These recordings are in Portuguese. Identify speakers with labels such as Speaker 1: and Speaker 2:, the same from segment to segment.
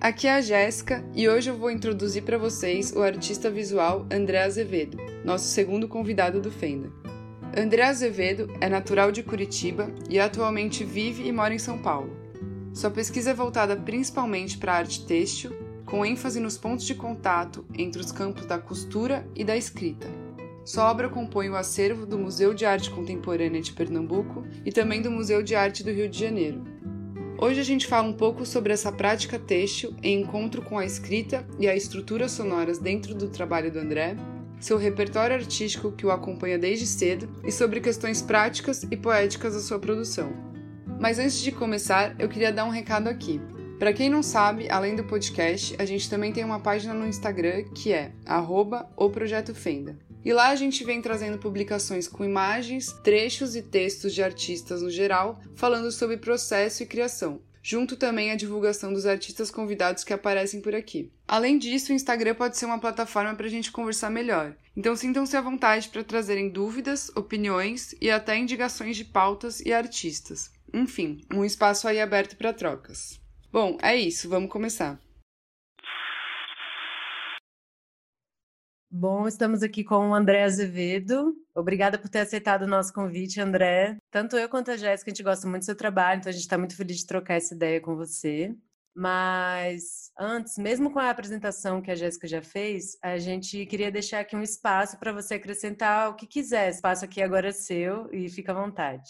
Speaker 1: aqui é a Jéssica e hoje eu vou introduzir para vocês o artista visual André Azevedo, nosso segundo convidado do Fenda. André Azevedo é natural de Curitiba e atualmente vive e mora em São Paulo. Sua pesquisa é voltada principalmente para a arte têxtil, com ênfase nos pontos de contato entre os campos da costura e da escrita. Sua obra compõe o acervo do Museu de Arte Contemporânea de Pernambuco e também do Museu de Arte do Rio de Janeiro, Hoje a gente fala um pouco sobre essa prática têxtil em encontro com a escrita e a estrutura sonoras dentro do trabalho do André, seu repertório artístico que o acompanha desde cedo e sobre questões práticas e poéticas da sua produção. Mas antes de começar, eu queria dar um recado aqui. Para quem não sabe, além do podcast, a gente também tem uma página no Instagram que é @o_projeto_fenda. E lá a gente vem trazendo publicações com imagens, trechos e textos de artistas no geral, falando sobre processo e criação, junto também à divulgação dos artistas convidados que aparecem por aqui. Além disso, o Instagram pode ser uma plataforma para a gente conversar melhor, então sintam-se à vontade para trazerem dúvidas, opiniões e até indicações de pautas e artistas. Enfim, um espaço aí aberto para trocas. Bom, é isso, vamos começar.
Speaker 2: Bom, estamos aqui com o André Azevedo. Obrigada por ter aceitado o nosso convite, André. Tanto eu quanto a Jéssica, a gente gosta muito do seu trabalho, então a gente está muito feliz de trocar essa ideia com você. Mas antes, mesmo com a apresentação que a Jéssica já fez, a gente queria deixar aqui um espaço para você acrescentar o que quiser. O espaço aqui agora é seu e fica à vontade.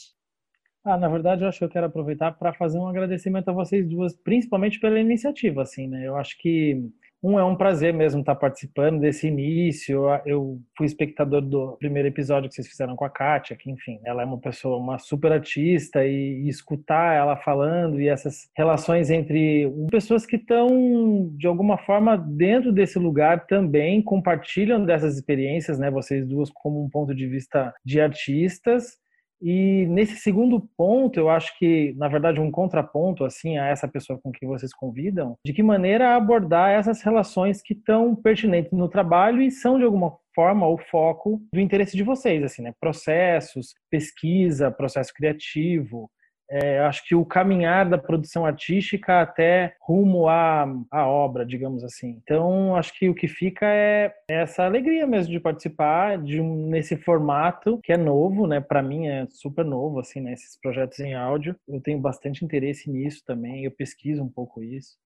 Speaker 3: Ah, na verdade, eu acho que eu quero aproveitar para fazer um agradecimento a vocês duas, principalmente pela iniciativa, assim, né? Eu acho que um, é um prazer mesmo estar participando desse início. Eu fui espectador do primeiro episódio que vocês fizeram com a Kátia, que, enfim, ela é uma pessoa, uma super artista, e, e escutar ela falando e essas relações entre pessoas que estão, de alguma forma, dentro desse lugar também compartilham dessas experiências, né? Vocês duas, como um ponto de vista de artistas e nesse segundo ponto, eu acho que, na verdade, um contraponto assim a essa pessoa com quem vocês convidam, de que maneira abordar essas relações que estão pertinentes no trabalho e são de alguma forma o foco do interesse de vocês, assim, né? Processos, pesquisa, processo criativo, é, acho que o caminhar da produção artística até rumo à, à obra, digamos assim. Então, acho que o que fica é essa alegria mesmo de participar de um, nesse formato que é novo, né? Para mim é super novo, assim, né? Esses projetos em áudio. Eu tenho bastante interesse nisso também. Eu pesquiso um pouco isso.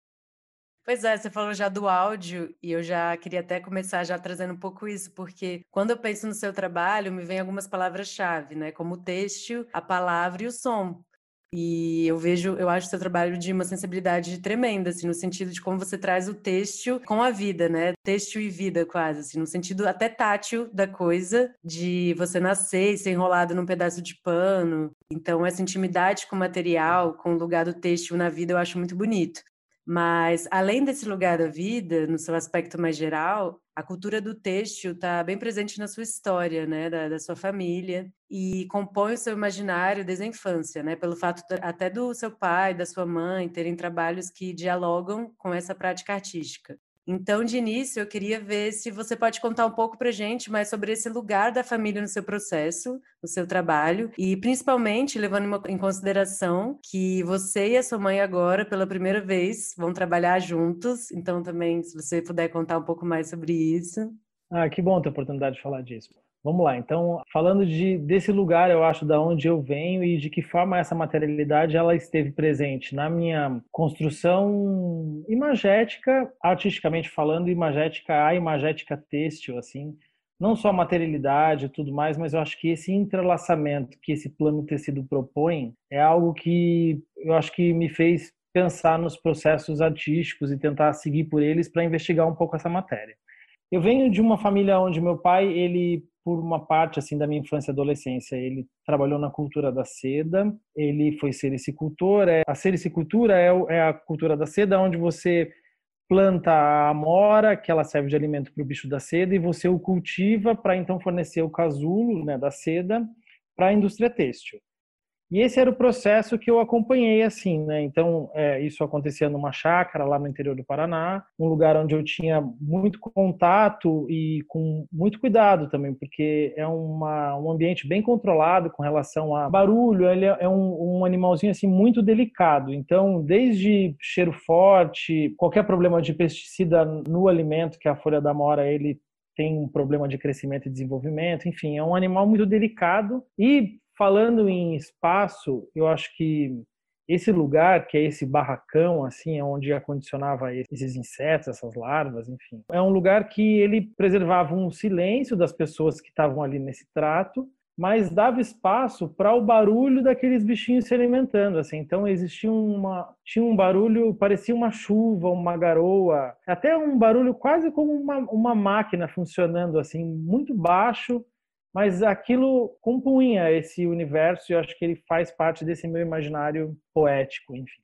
Speaker 2: Pois é, você falou já do áudio e eu já queria até começar já trazendo um pouco isso, porque quando eu penso no seu trabalho, me vem algumas palavras-chave, né? Como o texto, a palavra e o som. E eu vejo, eu acho seu trabalho de uma sensibilidade tremenda, assim, no sentido de como você traz o texto com a vida, né? Texto e vida, quase, assim, no sentido até tátil da coisa, de você nascer e ser enrolado num pedaço de pano. Então, essa intimidade com o material, com o lugar do texto na vida, eu acho muito bonito. Mas, além desse lugar da vida, no seu aspecto mais geral, a cultura do têxtil está bem presente na sua história, né, da, da, sua família, e compõe o seu imaginário desde a infância, né, pelo fato até do seu pai, da sua mãe terem trabalhos que dialogam com essa prática artística. Então, de início, eu queria ver se você pode contar um pouco para gente mais sobre esse lugar da família no seu processo, no seu trabalho, e principalmente levando em consideração que você e a sua mãe agora, pela primeira vez, vão trabalhar juntos. Então, também, se você puder contar um pouco mais sobre isso.
Speaker 3: Ah, que bom ter a oportunidade de falar disso. Vamos lá, então, falando de, desse lugar, eu acho, da onde eu venho e de que forma essa materialidade ela esteve presente na minha construção imagética, artisticamente falando, imagética a imagética têxtil, assim, não só a materialidade e tudo mais, mas eu acho que esse entrelaçamento que esse plano tecido propõe é algo que eu acho que me fez pensar nos processos artísticos e tentar seguir por eles para investigar um pouco essa matéria. Eu venho de uma família onde meu pai, ele por uma parte assim da minha infância e adolescência, ele trabalhou na cultura da seda, ele foi sericicultor. É, a sericicultura é, é a cultura da seda, onde você planta a amora, que ela serve de alimento para o bicho da seda, e você o cultiva para então fornecer o casulo né, da seda para a indústria têxtil. E esse era o processo que eu acompanhei assim, né? Então, é, isso acontecia numa chácara lá no interior do Paraná, um lugar onde eu tinha muito contato e com muito cuidado também, porque é uma, um ambiente bem controlado com relação a barulho. Ele é, é um, um animalzinho assim muito delicado. Então, desde cheiro forte, qualquer problema de pesticida no alimento que a folha da mora ele tem um problema de crescimento e desenvolvimento, enfim, é um animal muito delicado e falando em espaço, eu acho que esse lugar, que é esse barracão, assim, é onde acondicionava esses insetos, essas larvas, enfim, é um lugar que ele preservava um silêncio das pessoas que estavam ali nesse trato, mas dava espaço para o barulho daqueles bichinhos se alimentando, assim. Então existia uma tinha um barulho, parecia uma chuva, uma garoa, até um barulho quase como uma, uma máquina funcionando assim, muito baixo, mas aquilo compunha esse universo e eu acho que ele faz parte desse meu imaginário poético, enfim.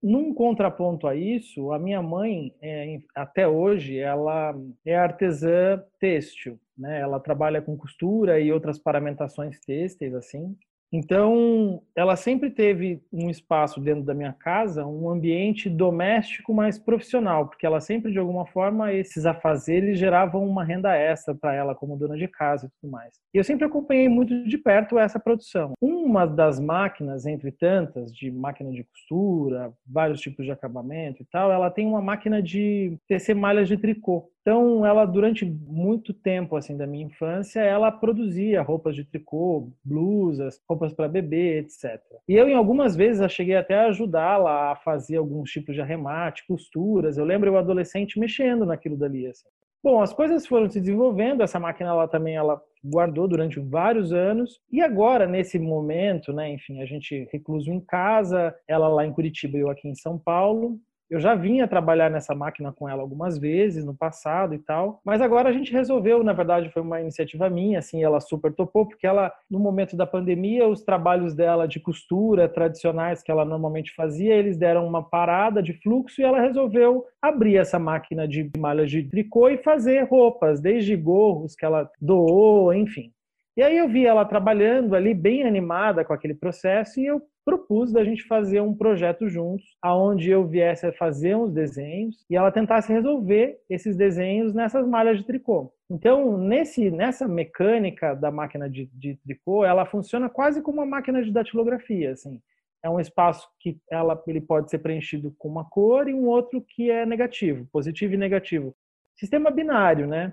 Speaker 3: Num contraponto a isso, a minha mãe, é, até hoje, ela é artesã têxtil, né? Ela trabalha com costura e outras paramentações têxteis, assim. Então, ela sempre teve um espaço dentro da minha casa, um ambiente doméstico mais profissional, porque ela sempre, de alguma forma, esses afazeres geravam uma renda extra para ela como dona de casa e tudo mais. E eu sempre acompanhei muito de perto essa produção. Uma das máquinas, entre tantas, de máquina de costura, vários tipos de acabamento e tal, ela tem uma máquina de tecer malhas de tricô. Então, ela durante muito tempo assim da minha infância, ela produzia roupas de tricô, blusas, roupas para bebê, etc. E eu em algumas vezes cheguei até a ajudá-la a fazer alguns tipos de arremate, costuras. Eu lembro eu adolescente mexendo naquilo dali assim. Bom, as coisas foram se desenvolvendo, essa máquina ela também ela guardou durante vários anos e agora nesse momento, né, enfim, a gente recluso em casa, ela lá em Curitiba e eu aqui em São Paulo, eu já vinha trabalhar nessa máquina com ela algumas vezes no passado e tal, mas agora a gente resolveu, na verdade foi uma iniciativa minha, assim, ela super topou, porque ela, no momento da pandemia, os trabalhos dela de costura tradicionais que ela normalmente fazia, eles deram uma parada de fluxo e ela resolveu abrir essa máquina de malhas de tricô e fazer roupas, desde gorros que ela doou, enfim. E aí eu vi ela trabalhando ali bem animada com aquele processo e eu propus da gente fazer um projeto juntos, aonde eu viesse a fazer uns desenhos e ela tentasse resolver esses desenhos nessas malhas de tricô. Então, nesse, nessa mecânica da máquina de, de tricô, ela funciona quase como uma máquina de datilografia, assim. É um espaço que ela, ele pode ser preenchido com uma cor e um outro que é negativo, positivo e negativo. Sistema binário, né?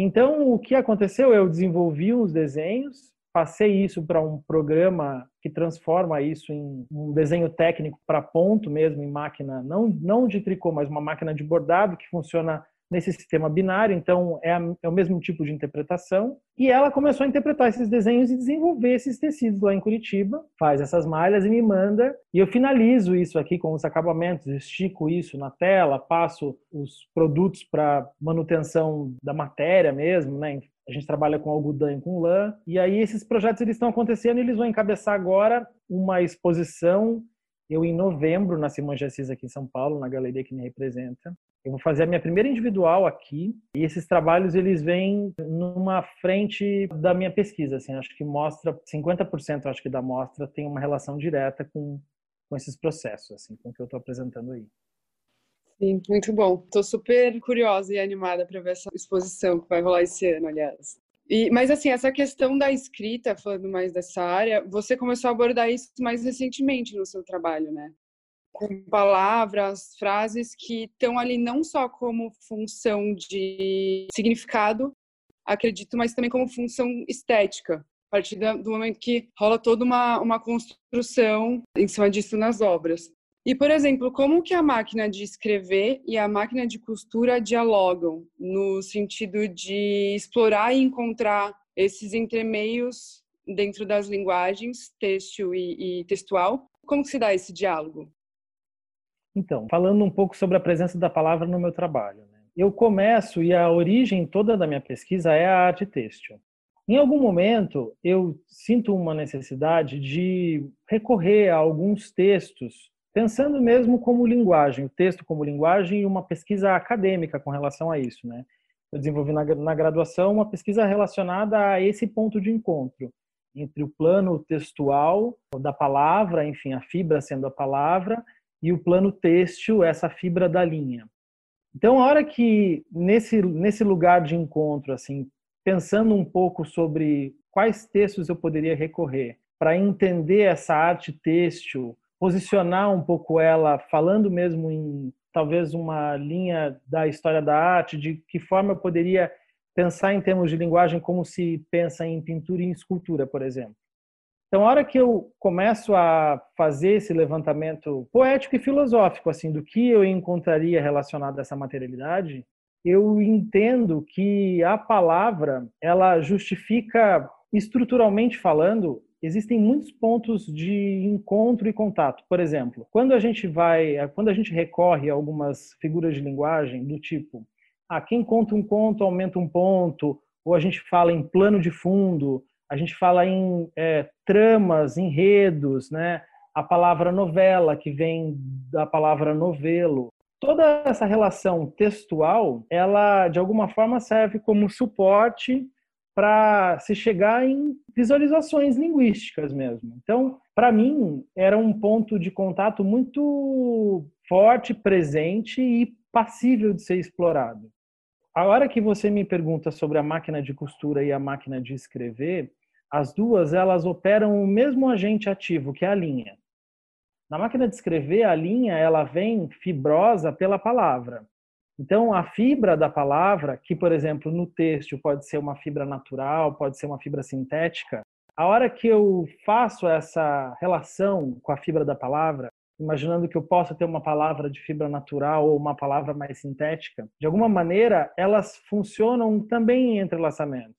Speaker 3: Então, o que aconteceu? Eu desenvolvi uns desenhos, passei isso para um programa que transforma isso em um desenho técnico para ponto mesmo, em máquina, não, não de tricô, mas uma máquina de bordado que funciona nesse sistema binário, então é, a, é, o mesmo tipo de interpretação. E ela começou a interpretar esses desenhos e desenvolver esses tecidos lá em Curitiba, faz essas malhas e me manda, e eu finalizo isso aqui com os acabamentos, estico isso na tela, passo os produtos para manutenção da matéria mesmo, né? A gente trabalha com algodão e com lã. E aí esses projetos eles estão acontecendo e eles vão encabeçar agora uma exposição. Eu, em novembro, na Simão de Assis aqui em São Paulo, na galeria que me representa. Eu vou fazer a minha primeira individual aqui. E esses trabalhos, eles vêm numa frente da minha pesquisa. Assim, acho que mostra, 50% acho que da mostra tem uma relação direta com, com esses processos, assim, com o que eu estou apresentando aí.
Speaker 1: Sim, muito bom. Estou super curiosa e animada para ver essa exposição que vai rolar esse ano, aliás. E, mas assim, essa questão da escrita, falando mais dessa área, você começou a abordar isso mais recentemente no seu trabalho, né? Com palavras, frases que estão ali não só como função de significado, acredito, mas também como função estética. A partir do momento que rola toda uma, uma construção em cima disso nas obras. E, por exemplo, como que a máquina de escrever e a máquina de costura dialogam no sentido de explorar e encontrar esses entremeios dentro das linguagens texto e, e textual? Como se dá esse diálogo?
Speaker 3: Então, falando um pouco sobre a presença da palavra no meu trabalho. Né? Eu começo, e a origem toda da minha pesquisa é a arte têxtil. Em algum momento, eu sinto uma necessidade de recorrer a alguns textos pensando mesmo como linguagem, o texto como linguagem e uma pesquisa acadêmica com relação a isso, né? Eu desenvolvi na, na graduação uma pesquisa relacionada a esse ponto de encontro entre o plano textual da palavra, enfim, a fibra sendo a palavra, e o plano têxtil, essa fibra da linha. Então, a hora que nesse nesse lugar de encontro, assim, pensando um pouco sobre quais textos eu poderia recorrer para entender essa arte têxtil, posicionar um pouco ela, falando mesmo em talvez uma linha da história da arte, de que forma eu poderia pensar em termos de linguagem como se pensa em pintura e em escultura, por exemplo. Então, a hora que eu começo a fazer esse levantamento poético e filosófico, assim, do que eu encontraria relacionado a essa materialidade, eu entendo que a palavra, ela justifica, estruturalmente falando, existem muitos pontos de encontro e contato. Por exemplo, quando a gente vai, quando a gente recorre a algumas figuras de linguagem do tipo, ah, quem conta um conto aumenta um ponto, ou a gente fala em plano de fundo, a gente fala em é, tramas, enredos, né? A palavra novela, que vem da palavra novelo. Toda essa relação textual, ela de alguma forma serve como suporte para se chegar em visualizações linguísticas mesmo. Então, para mim, era um ponto de contato muito forte, presente e passível de ser explorado. A hora que você me pergunta sobre a máquina de costura e a máquina de escrever, as duas elas operam o mesmo agente ativo, que é a linha. Na máquina de escrever, a linha ela vem fibrosa pela palavra. Então, a fibra da palavra, que, por exemplo, no texto pode ser uma fibra natural, pode ser uma fibra sintética, a hora que eu faço essa relação com a fibra da palavra, imaginando que eu possa ter uma palavra de fibra natural ou uma palavra mais sintética, de alguma maneira, elas funcionam também em entrelaçamento.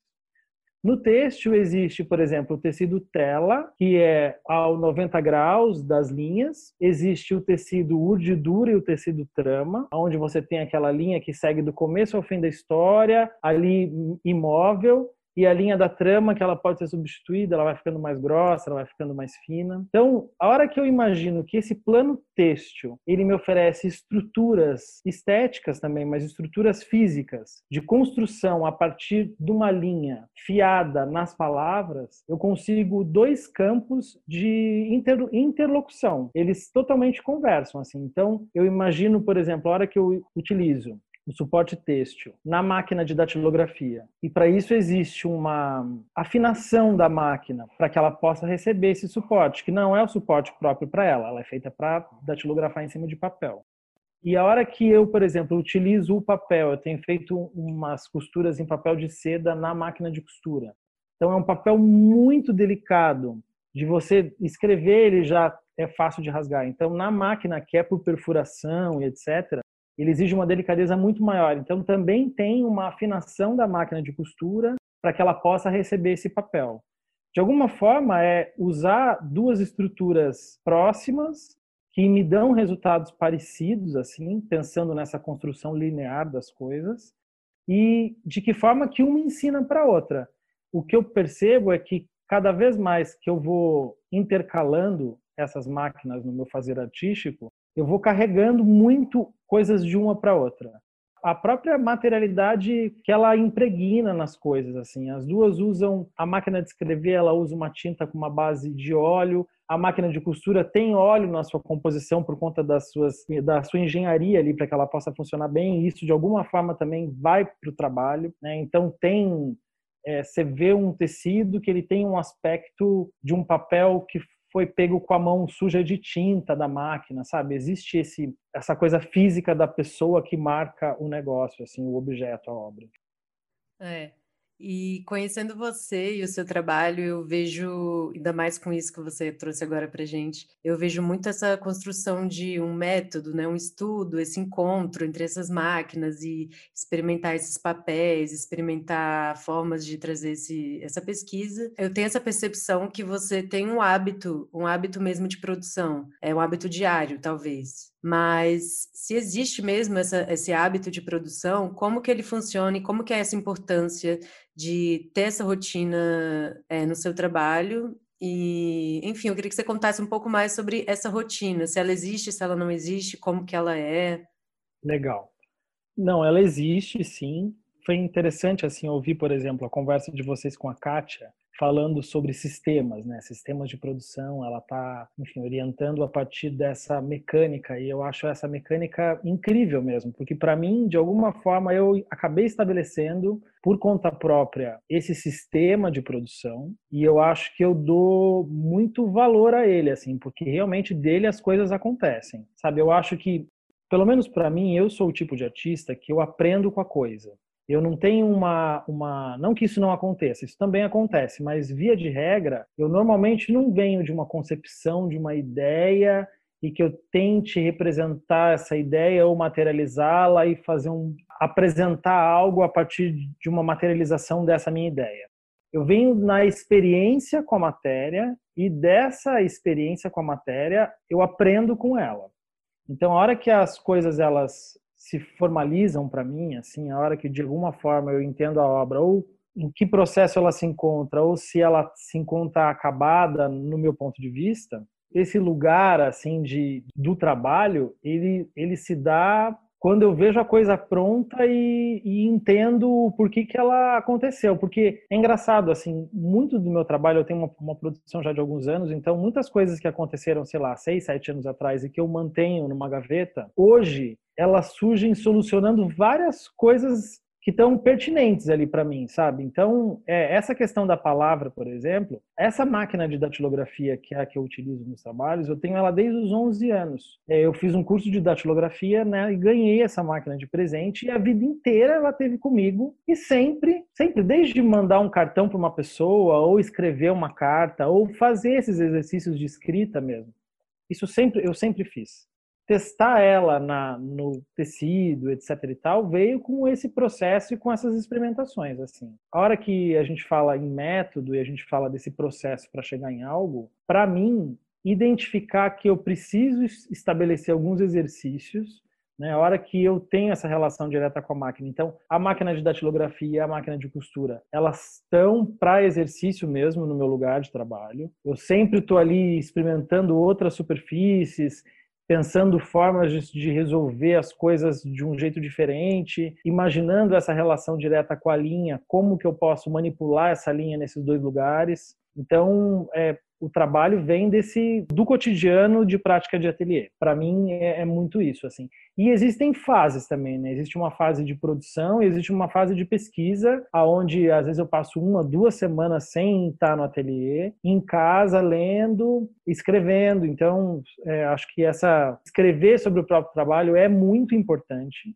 Speaker 3: No têxtil existe, por exemplo, o tecido tela, que é ao 90 graus das linhas. Existe o tecido urdidura e o tecido trama, onde você tem aquela linha que segue do começo ao fim da história, ali imóvel e a linha da trama que ela pode ser substituída, ela vai ficando mais grossa, ela vai ficando mais fina. Então, a hora que eu imagino que esse plano têxtil, ele me oferece estruturas estéticas também, mas estruturas físicas de construção a partir de uma linha fiada nas palavras, eu consigo dois campos de inter, interlocução. Eles totalmente conversam assim. Então, eu imagino, por exemplo, a hora que eu utilizo o suporte têxtil na máquina de datilografia. E para isso existe uma afinação da máquina para que ela possa receber esse suporte, que não é o suporte próprio para ela, ela é feita para datilografar em cima de papel. E a hora que eu, por exemplo, utilizo o papel, eu tenho feito umas costuras em papel de seda na máquina de costura. Então é um papel muito delicado de você escrever, ele já é fácil de rasgar. Então na máquina que é por perfuração e etc, ele exige uma delicadeza muito maior. Então, também tem uma afinação da máquina de costura para que ela possa receber esse papel. De alguma forma, é usar duas estruturas próximas que me dão resultados parecidos, assim, pensando nessa construção linear das coisas, e de que forma que uma ensina para a outra. O que eu percebo é que cada vez mais que eu vou intercalando essas máquinas no meu fazer artístico, eu vou carregando muito coisas de uma para outra. A própria materialidade que ela impregna nas coisas, assim. As duas usam a máquina de escrever, ela usa uma tinta com uma base de óleo. A máquina de costura tem óleo na sua composição por conta das suas, da sua engenharia ali para que ela possa funcionar bem. E isso de alguma forma também vai para o trabalho. Né? Então tem é, você vê um tecido que ele tem um aspecto de um papel que foi pego com a mão suja de tinta da máquina, sabe? Existe esse essa coisa física da pessoa que marca o negócio, assim, o objeto, a obra.
Speaker 2: É. E conhecendo você e o seu trabalho, eu vejo, ainda mais com isso que você trouxe agora para gente, eu vejo muito essa construção de um método, né, um estudo, esse encontro entre essas máquinas e experimentar esses papéis, experimentar formas de trazer esse, essa pesquisa. Eu tenho essa percepção que você tem um hábito, um hábito mesmo de produção, é um hábito diário, talvez. Mas se existe mesmo essa, esse hábito de produção, como que ele funciona e como que é essa importância de ter essa rotina é, no seu trabalho? E, enfim, eu queria que você contasse um pouco mais sobre essa rotina, se ela existe, se ela não existe, como que ela é.
Speaker 3: Legal. Não, ela existe, sim. Foi interessante assim ouvir, por exemplo, a conversa de vocês com a Kátia, falando sobre sistemas, né? Sistemas de produção, ela está, enfim, orientando a partir dessa mecânica e eu acho essa mecânica incrível mesmo, porque para mim, de alguma forma, eu acabei estabelecendo por conta própria esse sistema de produção e eu acho que eu dou muito valor a ele, assim, porque realmente dele as coisas acontecem, sabe? Eu acho que pelo menos para mim, eu sou o tipo de artista que eu aprendo com a coisa. Eu não tenho uma, uma. Não que isso não aconteça, isso também acontece, mas via de regra, eu normalmente não venho de uma concepção, de uma ideia e que eu tente representar essa ideia ou materializá-la e fazer um apresentar algo a partir de uma materialização dessa minha ideia. Eu venho na experiência com a matéria e dessa experiência com a matéria eu aprendo com ela. Então, a hora que as coisas elas se formalizam para mim, assim, a hora que de alguma forma eu entendo a obra ou em que processo ela se encontra ou se ela se encontra acabada no meu ponto de vista, esse lugar assim de do trabalho, ele ele se dá quando eu vejo a coisa pronta e, e, entendo por que, que ela aconteceu. Porque é engraçado, assim, muito do meu trabalho, eu tenho uma, uma, produção já de alguns anos, então muitas coisas que aconteceram, sei lá, seis, sete anos atrás e que eu mantenho numa gaveta, hoje elas surgem solucionando várias coisas que estão pertinentes ali para mim, sabe? Então, é, essa questão da palavra, por exemplo, essa máquina de datilografia, que é a que eu utilizo nos trabalhos, eu tenho ela desde os 11 anos. É, eu fiz um curso de datilografia, né, e ganhei essa máquina de presente, e a vida inteira ela teve comigo, e sempre, sempre, desde mandar um cartão para uma pessoa, ou escrever uma carta, ou fazer esses exercícios de escrita mesmo. Isso sempre, eu sempre fiz testar ela na, no tecido, etc e tal, veio com esse processo e com essas experimentações, assim. A hora que a gente fala em método e a gente fala desse processo para chegar em algo, para mim, identificar que eu preciso estabelecer alguns exercícios né? A hora que eu tenho essa relação direta com a máquina. Então, a máquina de datilografia a máquina de costura, elas estão para exercício mesmo no meu lugar de trabalho. Eu sempre estou ali experimentando outras superfícies, pensando formas de, resolver as coisas de um jeito diferente, imaginando essa relação direta com a linha, como que eu posso manipular essa linha nesses dois lugares. Então, é, o trabalho vem desse do cotidiano de prática de ateliê. Para mim é, é, muito isso assim. E existem fases também, né? Existe uma fase de produção, existe uma fase de pesquisa, aonde às vezes eu passo uma, duas semanas sem estar no ateliê, em casa lendo, escrevendo. Então, é, acho que essa escrever sobre o próprio trabalho é muito importante.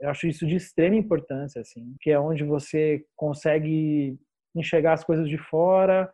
Speaker 3: Eu acho isso de extrema importância, assim, que é onde você consegue enxergar as coisas de fora,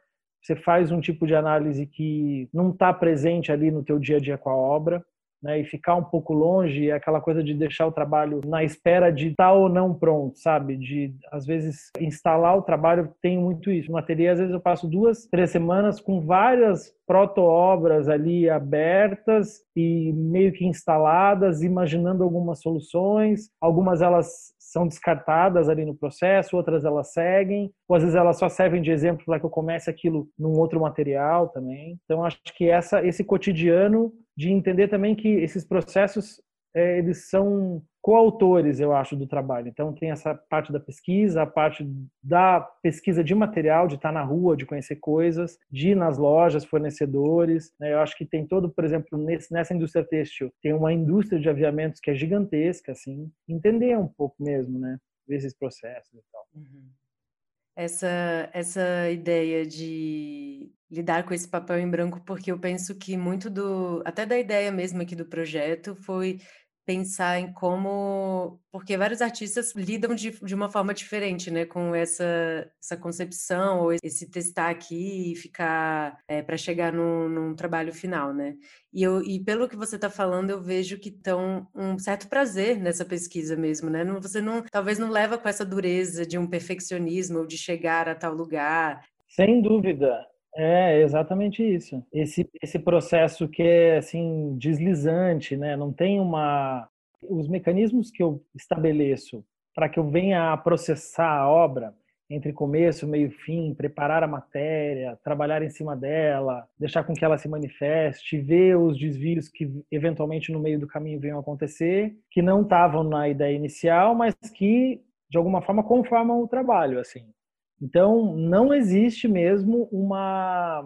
Speaker 3: você faz um tipo de análise que não está presente ali no teu dia a dia com a obra, né, e ficar um pouco longe, é aquela coisa de deixar o trabalho na espera de estar tá ou não pronto, sabe? De, às vezes, instalar o trabalho, tem muito isso. No ateliê, às vezes, eu passo duas, três semanas com várias proto-obras ali abertas e meio que instaladas, imaginando algumas soluções. Algumas elas são descartadas ali no processo, outras elas seguem, ou às vezes elas só servem de exemplo para que eu comece aquilo num outro material também. Então acho que essa esse cotidiano de entender também que esses processos é, eles são coautores, eu acho, do trabalho. Então tem essa parte da pesquisa, a parte da pesquisa de material, de estar na rua, de conhecer coisas, de ir nas lojas, fornecedores. Né? Eu acho que tem todo, por exemplo, nesse, nessa indústria têxtil, tem uma indústria de aviamentos que é gigantesca, assim. Entender um pouco mesmo, né? Esses processos e tal. Uhum.
Speaker 2: Essa, essa ideia de lidar com esse papel em branco, porque eu penso que muito do, até da ideia mesmo aqui do projeto, foi pensar em como porque vários artistas lidam de, de uma forma diferente, né, com essa, essa concepção ou esse testar aqui e ficar é, para chegar num, num, trabalho final, né? E, eu, e pelo que você está falando, eu vejo que estão um certo prazer nessa pesquisa mesmo, né? Não, você não, talvez não leva com essa dureza de um perfeccionismo ou de chegar a tal lugar.
Speaker 3: Sem dúvida. É exatamente isso. Esse, esse processo que é assim deslizante, né? Não tem uma os mecanismos que eu estabeleço para que eu venha a processar a obra entre começo, meio, fim, preparar a matéria, trabalhar em cima dela, deixar com que ela se manifeste, ver os desvios que eventualmente no meio do caminho venham acontecer, que não estavam na ideia inicial, mas que de alguma forma conformam o trabalho, assim. Então, não existe mesmo uma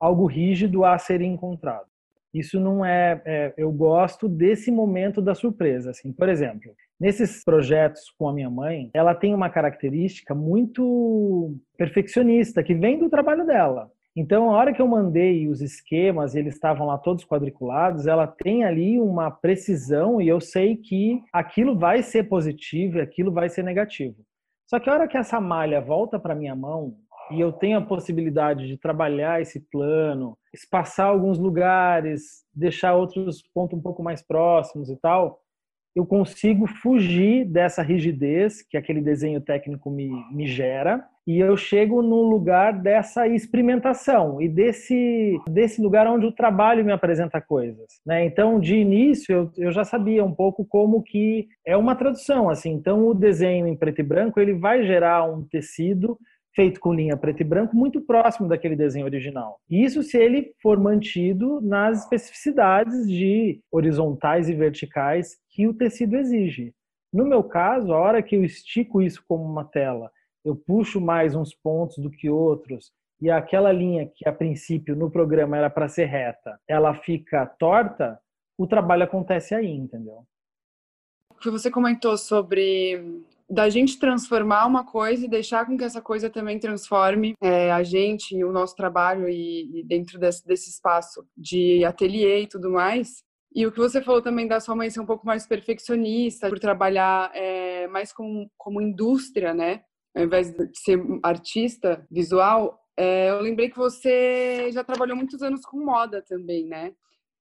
Speaker 3: algo rígido a ser encontrado. Isso não é, é, eu gosto desse momento da surpresa, assim. Por exemplo, nesses projetos com a minha mãe, ela tem uma característica muito perfeccionista que vem do trabalho dela. Então, a hora que eu mandei os esquemas, eles estavam lá todos quadriculados, ela tem ali uma precisão e eu sei que aquilo vai ser positivo e aquilo vai ser negativo. Só que a hora que essa malha volta para minha mão e eu tenho a possibilidade de trabalhar esse plano, espaçar alguns lugares, deixar outros pontos um pouco mais próximos e tal, eu consigo fugir dessa rigidez que aquele desenho técnico me, me gera e eu chego no lugar dessa experimentação e desse, desse lugar onde o trabalho me apresenta coisas. Né? Então, de início, eu, eu já sabia um pouco como que é uma tradução. assim. Então, o desenho em preto e branco ele vai gerar um tecido feito com linha preto e branco muito próximo daquele desenho original. Isso se ele for mantido nas especificidades de horizontais e verticais que o tecido exige. No meu caso, a hora que eu estico isso como uma tela, eu puxo mais uns pontos do que outros, e aquela linha que a princípio no programa era para ser reta, ela fica torta, o trabalho acontece aí, entendeu?
Speaker 1: O que você comentou sobre da gente transformar uma coisa e deixar com que essa coisa também transforme é, a gente, o nosso trabalho e, e dentro desse, desse, espaço de ateliê e tudo mais. E o que você falou também da sua mãe ser um pouco mais perfeccionista, por trabalhar é, mais como, como indústria, né? Ao invés de ser artista visual, é, eu lembrei que você já trabalhou muitos anos com moda também, né?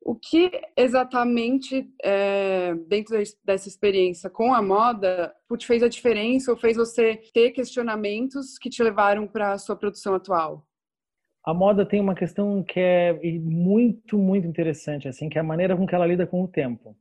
Speaker 1: O que exatamente, é, dentro dessa experiência com a moda, te fez a diferença ou fez você ter questionamentos que te levaram para a sua produção atual?
Speaker 3: A moda tem uma questão que é muito, muito interessante, assim, que é a maneira com que ela lida com o tempo.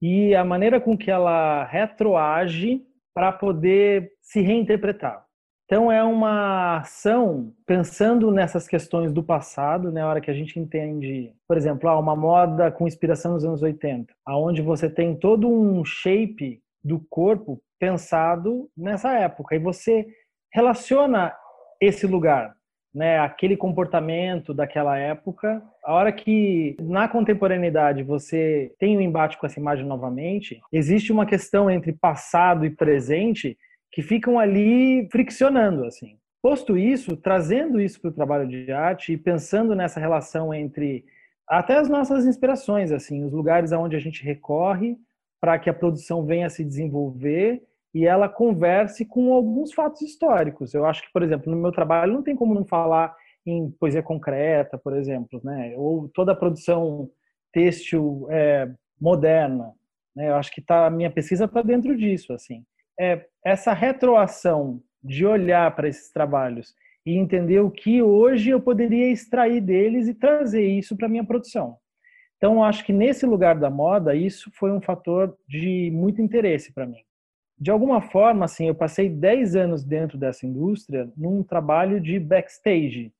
Speaker 3: E a maneira com que ela retroage para poder se reinterpretar. Então é uma ação pensando nessas questões do passado, na né, hora que a gente entende, por exemplo, ah, uma moda com inspiração nos anos 80, aonde você tem todo um shape do corpo pensado nessa época e você relaciona esse lugar, né, aquele comportamento daquela época. A hora que na contemporaneidade você tem um embate com essa imagem novamente, existe uma questão entre passado e presente que ficam ali friccionando, assim. Posto isso, trazendo isso para o trabalho de arte e pensando nessa relação entre até as nossas inspirações, assim, os lugares aonde a gente recorre para que a produção venha a se desenvolver e ela converse com alguns fatos históricos. Eu acho que, por exemplo, no meu trabalho não tem como não falar em poesia concreta, por exemplo, né? Ou toda a produção têxtil é, moderna, né? Eu acho que tá, a minha pesquisa está dentro disso, assim é, essa retroação de olhar para esses trabalhos e entender o que hoje eu poderia extrair deles e trazer isso para minha produção. Então, acho que nesse lugar da moda, isso foi um fator de muito interesse para mim. De alguma forma, assim, eu passei 10 anos dentro dessa indústria num trabalho de backstage.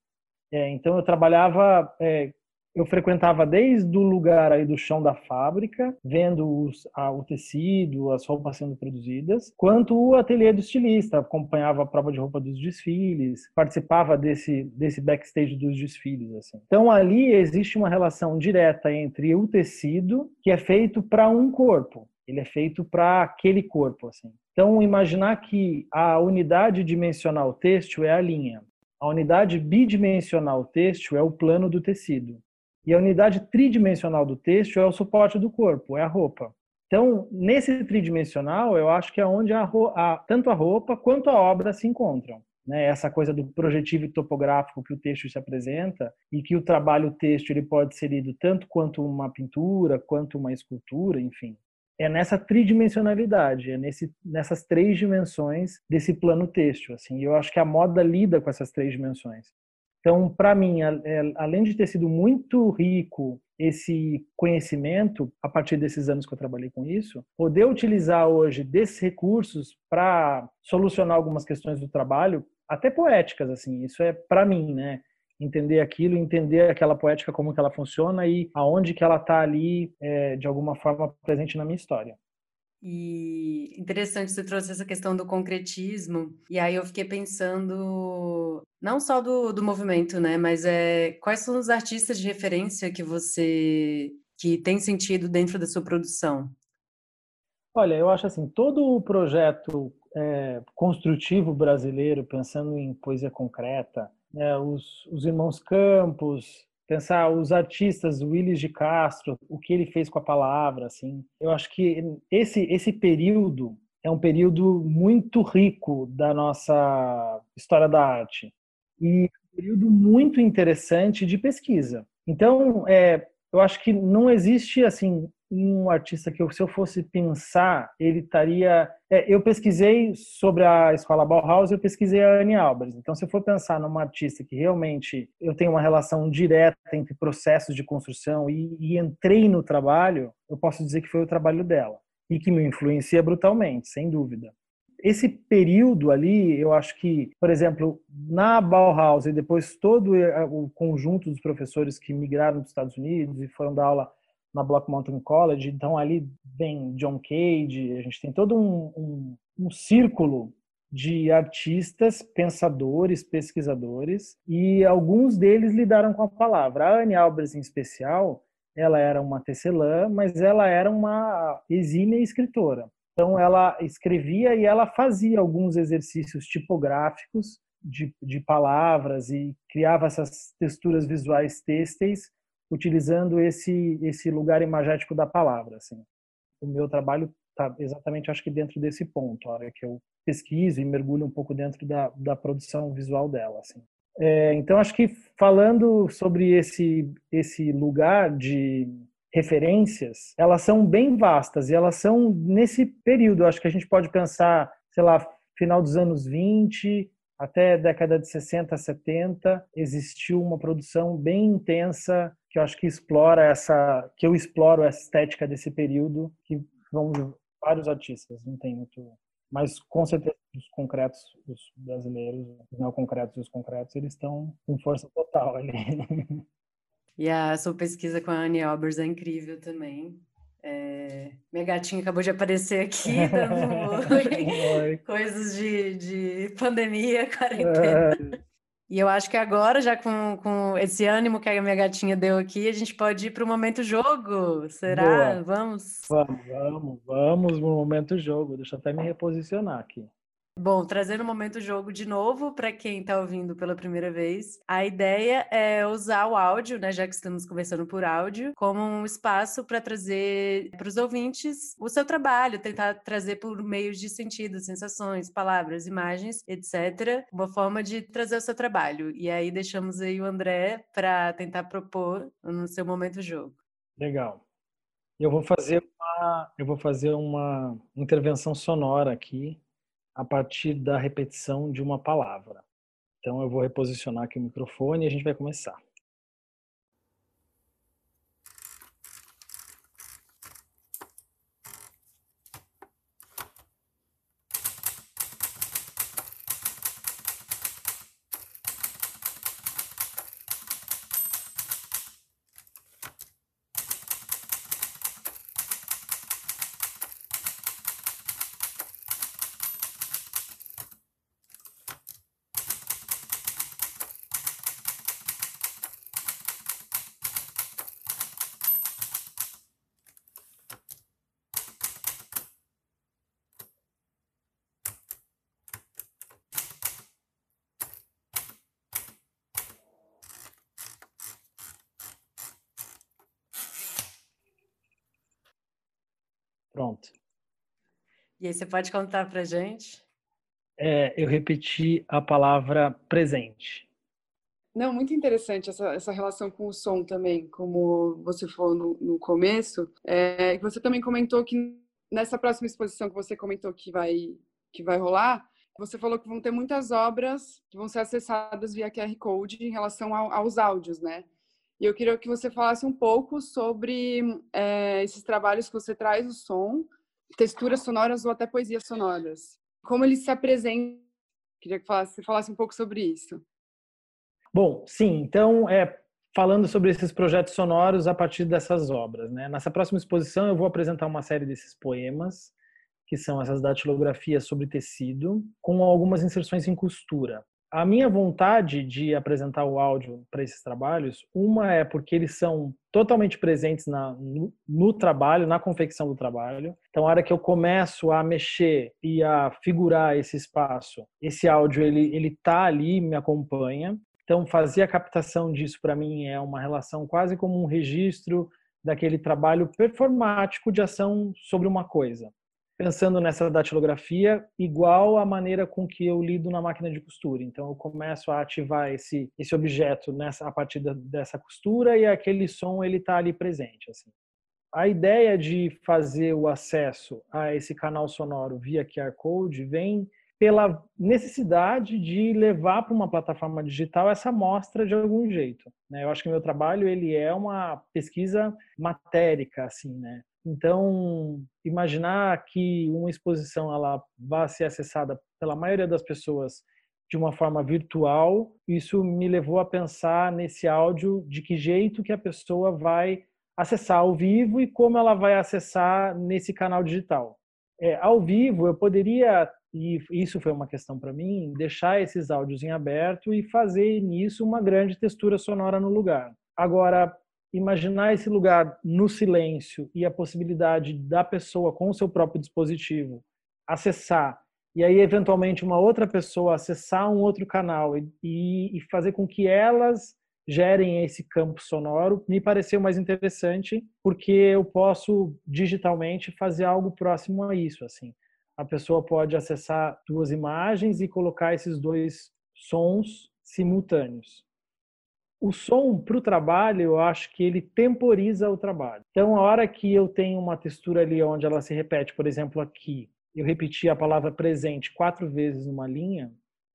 Speaker 3: É, então, eu trabalhava é, eu frequentava desde o lugar aí do chão da fábrica, vendo os, a, o tecido, as roupas sendo produzidas, quanto o ateliê do estilista, acompanhava a prova de roupa dos desfiles, participava desse, desse backstage dos desfiles. Assim. Então ali existe uma relação direta entre o tecido, que é feito para um corpo, ele é feito para aquele corpo. Assim. Então imaginar que a unidade dimensional têxtil é a linha, a unidade bidimensional têxtil é o plano do tecido. E a unidade tridimensional do texto é o suporte do corpo, é a roupa. Então, nesse tridimensional, eu acho que é onde a, a, tanto a roupa quanto a obra se encontram. Né? Essa coisa do projetivo topográfico que o texto se apresenta e que o trabalho texto ele pode ser lido tanto quanto uma pintura, quanto uma escultura, enfim. É nessa tridimensionalidade, é nesse, nessas três dimensões desse plano texto. Assim. Eu acho que a moda lida com essas três dimensões. Então, para mim, é, além de ter sido muito rico esse conhecimento a partir desses anos que eu trabalhei com isso, poder utilizar hoje desses recursos para solucionar algumas questões do trabalho, até poéticas, assim, isso é para mim, né? Entender aquilo, entender aquela poética como que ela funciona e aonde que ela está ali, é, de alguma forma, presente na minha história.
Speaker 2: E interessante você trouxe essa questão do concretismo, e aí eu fiquei pensando não só do, do movimento, né, mas é quais são os artistas de referência que você que tem sentido dentro da sua produção?
Speaker 3: Olha, eu acho assim, todo o projeto é, construtivo brasileiro, pensando em poesia concreta, né, os, os irmãos Campos, pensar os artistas, Willis de Castro, o que ele fez com a palavra, assim. Eu acho que esse esse período é um período muito rico da nossa história da arte e um período muito interessante de pesquisa. Então, é, eu acho que não existe assim um artista que eu, se eu fosse pensar, ele estaria. É, eu pesquisei sobre a escola Bauhaus, eu pesquisei a Anne Albers. Então, se eu for pensar numa artista que realmente eu tenho uma relação direta entre processos de construção e, e entrei no trabalho, eu posso dizer que foi o trabalho dela e que me influencia brutalmente, sem dúvida. Esse período ali, eu acho que, por exemplo, na Bauhaus e depois todo o conjunto dos professores que migraram dos Estados Unidos e foram dar aula na Block Mountain College. Então ali vem John Cage, a gente tem todo um, um, um círculo de artistas, pensadores, pesquisadores, e alguns deles lidaram com a palavra. A Anne Albers, em especial, ela era uma tecelã, mas ela era uma exímia escritora. Então, ela escrevia e ela fazia alguns exercícios tipográficos de, de palavras e criava essas texturas visuais têxteis utilizando esse esse lugar imagético da palavra, assim. O meu trabalho está exatamente, acho que dentro desse ponto, a hora que eu pesquiso e mergulho um pouco dentro da, da produção visual dela, assim. É, então, acho que falando sobre esse esse lugar de referências, elas são bem vastas e elas são nesse período. Acho que a gente pode pensar, sei lá, final dos anos 20, até década de 60, 70, existiu uma produção bem intensa que eu acho que explora essa, que eu exploro essa estética desse período, que vão vários artistas, não tem muito, mas com certeza os concretos, os brasileiros, os não concretos e os concretos, eles estão com força total ali.
Speaker 2: E a sua pesquisa com a Anne Albers é incrível também. É... Minha gatinha acabou de aparecer aqui, dando coisas de, de pandemia, quarentena. É. E eu acho que agora, já com, com esse ânimo que a minha gatinha deu aqui, a gente pode ir para o momento jogo. Será?
Speaker 3: Boa.
Speaker 2: Vamos?
Speaker 3: Vamos, vamos, vamos no momento jogo. Deixa eu até me reposicionar aqui.
Speaker 2: Bom, trazendo o momento jogo de novo para quem está ouvindo pela primeira vez, a ideia é usar o áudio, né, já que estamos conversando por áudio, como um espaço para trazer para os ouvintes o seu trabalho, tentar trazer por meio de sentidos, sensações, palavras, imagens, etc, uma forma de trazer o seu trabalho. E aí deixamos aí o André para tentar propor no seu momento jogo.
Speaker 3: Legal. Eu vou fazer uma, eu vou fazer uma intervenção sonora aqui a partir da repetição de uma palavra. Então eu vou reposicionar aqui o microfone e a gente vai começar. Pronto.
Speaker 2: E aí você pode contar para gente?
Speaker 3: É, eu repeti a palavra presente.
Speaker 1: Não, muito interessante essa, essa relação com o som também, como você falou no, no começo. É, você também comentou que nessa próxima exposição que você comentou que vai, que vai rolar, você falou que vão ter muitas obras que vão ser acessadas via QR Code em relação ao, aos áudios, né? E eu queria que você falasse um pouco sobre é, esses trabalhos que você traz o som, texturas sonoras ou até poesias sonoras. Como eles se apresentam. Queria que você falasse um pouco sobre isso.
Speaker 3: Bom, sim. Então, é, falando sobre esses projetos sonoros a partir dessas obras. Né? Nessa próxima exposição, eu vou apresentar uma série desses poemas que são essas datilografias sobre tecido, com algumas inserções em costura. A minha vontade de apresentar o áudio para esses trabalhos, uma é porque eles são totalmente presentes na, no, no, trabalho, na confecção do trabalho. Então, a hora que eu começo a mexer e a figurar esse espaço, esse áudio ele ele tá ali, me acompanha. Então, fazer a captação disso para mim é uma relação quase como um registro daquele trabalho performático de ação sobre uma coisa pensando nessa datilografia igual à maneira com que eu lido na máquina de costura. Então eu começo a ativar esse esse objeto nessa a partir da, dessa costura e aquele som ele está ali presente assim. A ideia de fazer o acesso a esse canal sonoro via QR Code vem pela necessidade de levar para uma plataforma digital essa amostra de algum jeito. Né? Eu acho que meu trabalho ele é uma pesquisa matérica, assim, né? Então, imaginar que uma exposição ela vá ser acessada pela maioria das pessoas de uma forma virtual, isso me levou a pensar nesse áudio de que jeito que a pessoa vai acessar ao vivo e como ela vai acessar nesse canal digital. É, ao vivo, eu poderia, e isso foi uma questão para mim, deixar esses áudios em aberto e fazer nisso uma grande textura sonora no lugar. Agora, imaginar esse lugar no silêncio e a possibilidade da pessoa com o seu próprio dispositivo acessar e aí eventualmente uma outra pessoa acessar um outro canal e, e fazer com que elas gerem esse campo sonoro me pareceu mais interessante porque eu posso digitalmente fazer algo próximo a isso assim. A pessoa pode acessar duas imagens e colocar esses dois sons simultâneos o som para o trabalho, eu acho que ele temporiza o trabalho. Então, a hora que eu tenho uma textura ali onde ela se repete, por exemplo, aqui, eu repeti a palavra presente quatro vezes numa linha,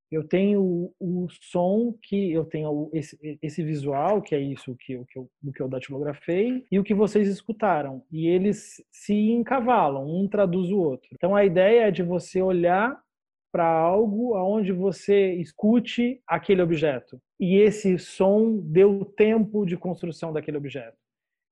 Speaker 3: eu tenho o, som que eu tenho esse, esse, visual, que é isso que que eu, que eu datilografei, e o que vocês escutaram. E eles se encavalam, um traduz o outro. Então, a ideia é de você olhar para algo aonde você escute aquele objeto e esse som deu tempo de construção daquele objeto.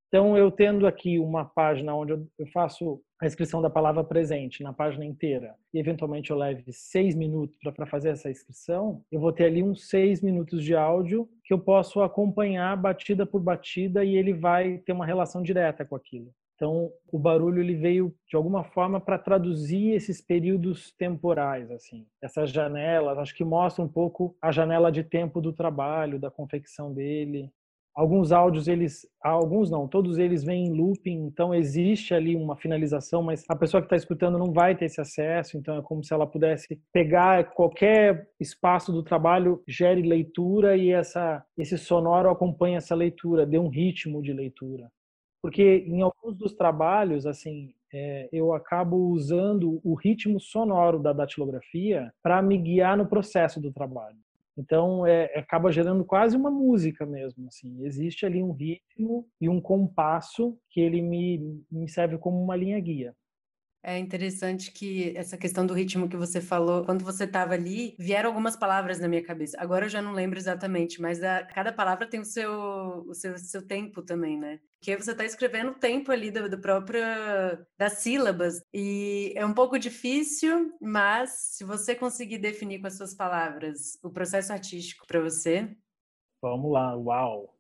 Speaker 3: Então, eu tendo aqui uma página onde eu faço a inscrição da palavra presente na página inteira e eventualmente eu leve seis minutos para fazer essa inscrição, eu vou ter ali uns seis minutos de áudio que eu posso acompanhar batida por batida e ele vai ter uma relação direta com aquilo. Então, o barulho ele veio de alguma forma para traduzir esses períodos temporais, assim, essas janelas. Acho que mostra um pouco a janela de tempo do trabalho, da confecção dele. Alguns áudios eles, alguns não, todos eles vêm em looping, então existe ali uma finalização, mas a pessoa que está escutando não vai ter esse acesso. Então é como se ela pudesse pegar qualquer espaço do trabalho, gere leitura e essa esse sonoro acompanha essa leitura, dê um ritmo de leitura porque em alguns dos trabalhos, assim, é, eu acabo usando o ritmo sonoro da datilografia para me guiar no processo do trabalho. Então, é, acaba gerando quase uma música mesmo, assim. Existe ali um ritmo e um compasso que ele me, me serve como uma linha guia.
Speaker 2: É interessante que essa questão do ritmo que você falou, quando você estava ali, vieram algumas palavras na minha cabeça. Agora eu já não lembro exatamente, mas a, cada palavra tem o seu, o seu, seu tempo também, né? Porque você está escrevendo o tempo ali do, do próprio das sílabas e é um pouco difícil, mas se você conseguir definir com as suas palavras o processo artístico para você,
Speaker 3: vamos lá, uau.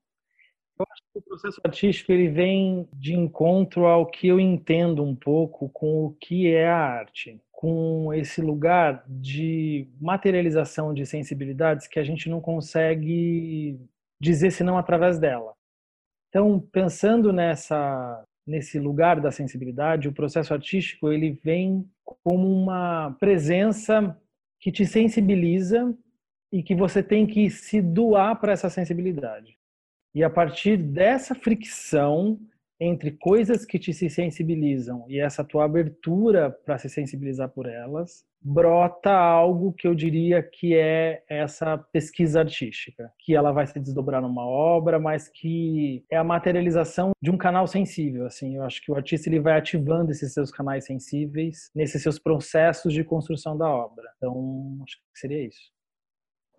Speaker 3: Eu acho que o processo artístico ele vem de encontro ao que eu entendo um pouco com o que é a arte, com esse lugar de materialização de sensibilidades que a gente não consegue dizer senão através dela. Então, pensando nessa nesse lugar da sensibilidade, o processo artístico ele vem como uma presença que te sensibiliza e que você tem que se doar para essa sensibilidade. E a partir dessa fricção entre coisas que te se sensibilizam e essa tua abertura para se sensibilizar por elas, brota algo que eu diria que é essa pesquisa artística, que ela vai se desdobrar numa obra, mas que é a materialização de um canal sensível, assim. Eu acho que o artista ele vai ativando esses seus canais sensíveis nesses seus processos de construção da obra. Então, acho que seria isso.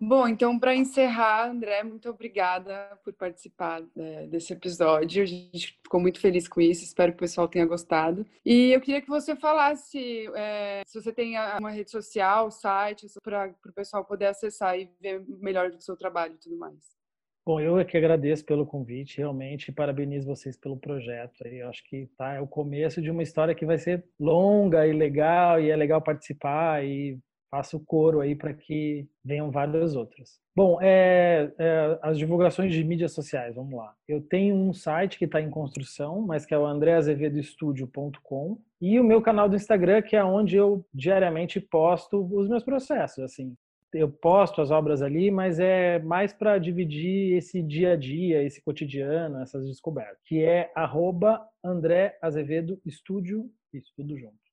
Speaker 1: Bom, então, para encerrar, André, muito obrigada por participar é, desse episódio. A gente ficou muito feliz com isso, espero que o pessoal tenha gostado. E eu queria que você falasse é, se você tem uma rede social, site, para o pessoal poder acessar e ver melhor do seu trabalho e tudo mais.
Speaker 3: Bom, eu é que agradeço pelo convite, realmente parabenizo vocês pelo projeto. Eu acho que tá, é o começo de uma história que vai ser longa e legal, e é legal participar e faço coro aí para que venham várias outras. Bom, é, é, as divulgações de mídias sociais, vamos lá. Eu tenho um site que está em construção, mas que é o andreazevedoestudio.com e o meu canal do Instagram, que é onde eu diariamente posto os meus processos, assim. Eu posto as obras ali, mas é mais para dividir esse dia a dia, esse cotidiano, essas descobertas, que é arroba André Azevedo Estúdio, isso tudo junto.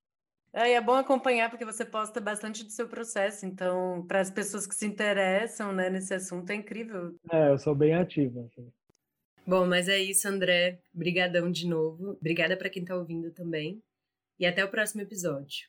Speaker 2: É, é bom acompanhar porque você posta bastante do seu processo, então, para as pessoas que se interessam né, nesse assunto, é incrível.
Speaker 3: É, eu sou bem ativa. Assim.
Speaker 2: Bom, mas é isso, André. Obrigadão de novo. Obrigada para quem está ouvindo também. E até o próximo episódio.